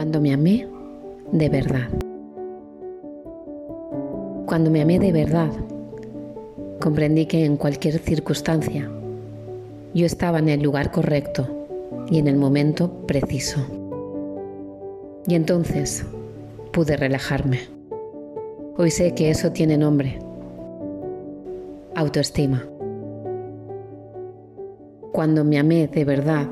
Cuando me amé de verdad. Cuando me amé de verdad, comprendí que en cualquier circunstancia yo estaba en el lugar correcto y en el momento preciso. Y entonces pude relajarme. Hoy sé que eso tiene nombre. Autoestima. Cuando me amé de verdad,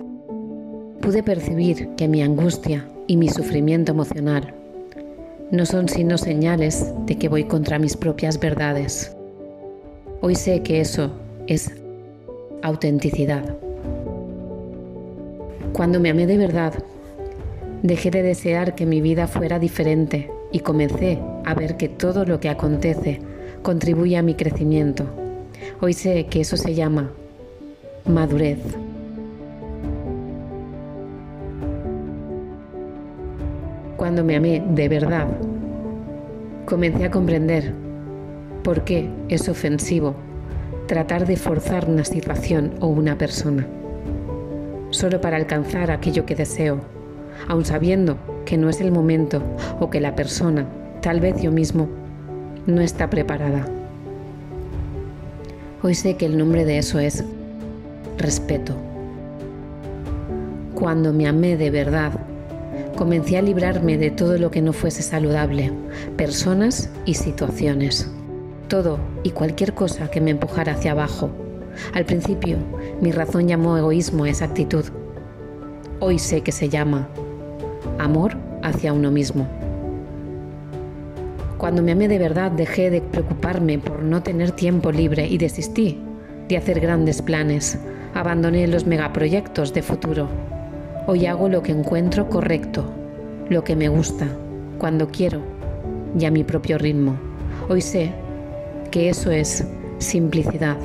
pude percibir que mi angustia y mi sufrimiento emocional no son sino señales de que voy contra mis propias verdades. Hoy sé que eso es autenticidad. Cuando me amé de verdad, dejé de desear que mi vida fuera diferente y comencé a ver que todo lo que acontece contribuye a mi crecimiento. Hoy sé que eso se llama madurez. Cuando me amé de verdad, comencé a comprender por qué es ofensivo tratar de forzar una situación o una persona, solo para alcanzar aquello que deseo, aun sabiendo que no es el momento o que la persona, tal vez yo mismo, no está preparada. Hoy sé que el nombre de eso es respeto. Cuando me amé de verdad, comencé a librarme de todo lo que no fuese saludable, personas y situaciones. Todo y cualquier cosa que me empujara hacia abajo. Al principio, mi razón llamó egoísmo a esa actitud. Hoy sé que se llama amor hacia uno mismo. Cuando me amé de verdad dejé de preocuparme por no tener tiempo libre y desistí de hacer grandes planes. Abandoné los megaproyectos de futuro Hoy hago lo que encuentro correcto, lo que me gusta, cuando quiero y a mi propio ritmo. Hoy sé que eso es simplicidad.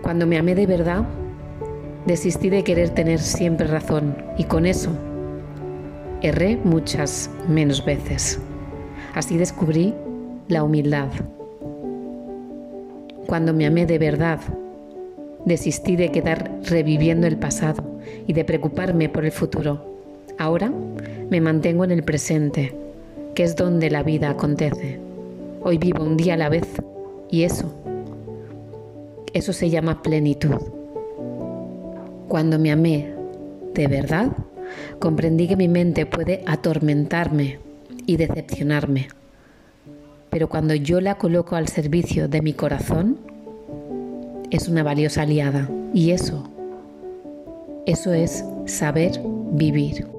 Cuando me amé de verdad, desistí de querer tener siempre razón y con eso erré muchas menos veces. Así descubrí la humildad. Cuando me amé de verdad, Desistí de quedar reviviendo el pasado y de preocuparme por el futuro. Ahora me mantengo en el presente, que es donde la vida acontece. Hoy vivo un día a la vez y eso, eso se llama plenitud. Cuando me amé de verdad, comprendí que mi mente puede atormentarme y decepcionarme. Pero cuando yo la coloco al servicio de mi corazón, es una valiosa aliada y eso, eso es saber vivir.